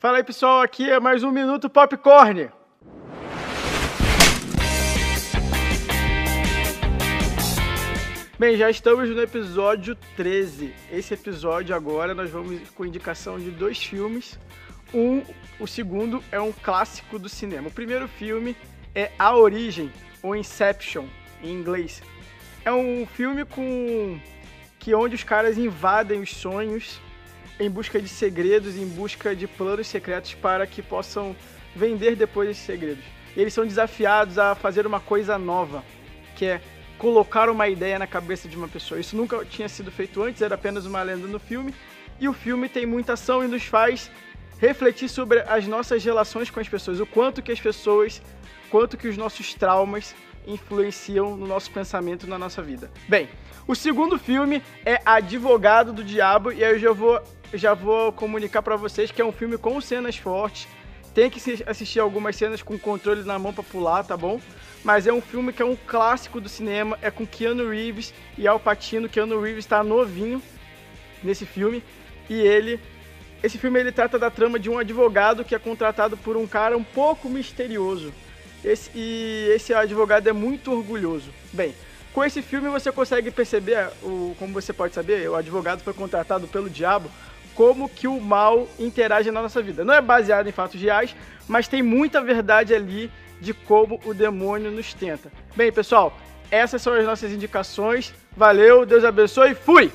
Fala aí pessoal, aqui é mais um Minuto Popcorn. Bem, já estamos no episódio 13. Esse episódio agora nós vamos com indicação de dois filmes. Um, o segundo é um clássico do cinema. O primeiro filme é A Origem, ou Inception, em inglês. É um filme com que onde os caras invadem os sonhos em busca de segredos, em busca de planos secretos para que possam vender depois esses segredos. E eles são desafiados a fazer uma coisa nova, que é colocar uma ideia na cabeça de uma pessoa. Isso nunca tinha sido feito antes, era apenas uma lenda no filme. E o filme tem muita ação e nos faz refletir sobre as nossas relações com as pessoas, o quanto que as pessoas, quanto que os nossos traumas influenciam no nosso pensamento, na nossa vida. Bem, o segundo filme é Advogado do Diabo e aí eu já vou, já vou comunicar para vocês que é um filme com cenas fortes. Tem que assistir algumas cenas com controle na mão para pular, tá bom? Mas é um filme que é um clássico do cinema, é com Keanu Reeves e Al Pacino. Keanu Reeves está novinho nesse filme e ele esse filme ele trata da trama de um advogado que é contratado por um cara um pouco misterioso. Esse, e esse advogado é muito orgulhoso. Bem, com esse filme você consegue perceber, o, como você pode saber, o advogado foi contratado pelo diabo, como que o mal interage na nossa vida. Não é baseado em fatos reais, mas tem muita verdade ali de como o demônio nos tenta. Bem, pessoal, essas são as nossas indicações. Valeu, Deus abençoe, fui!